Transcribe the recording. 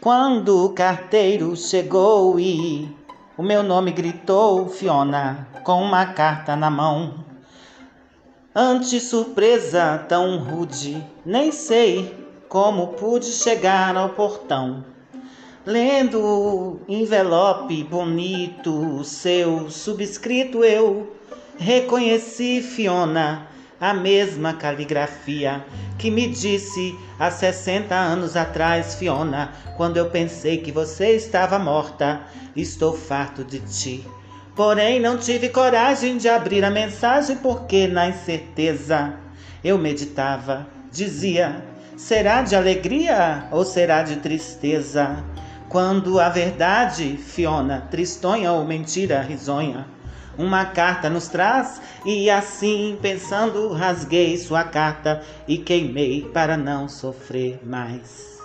Quando o carteiro chegou e o meu nome gritou, Fiona, com uma carta na mão. Ante surpresa tão rude, nem sei como pude chegar ao portão. Lendo o envelope bonito, seu subscrito, eu reconheci Fiona a mesma caligrafia que me disse há 60 anos atrás, Fiona, quando eu pensei que você estava morta. Estou farto de ti. Porém, não tive coragem de abrir a mensagem porque, na incerteza, eu meditava. Dizia: será de alegria ou será de tristeza? Quando a verdade, Fiona, tristonha ou mentira risonha, uma carta nos traz, e assim, pensando, rasguei sua carta e queimei para não sofrer mais.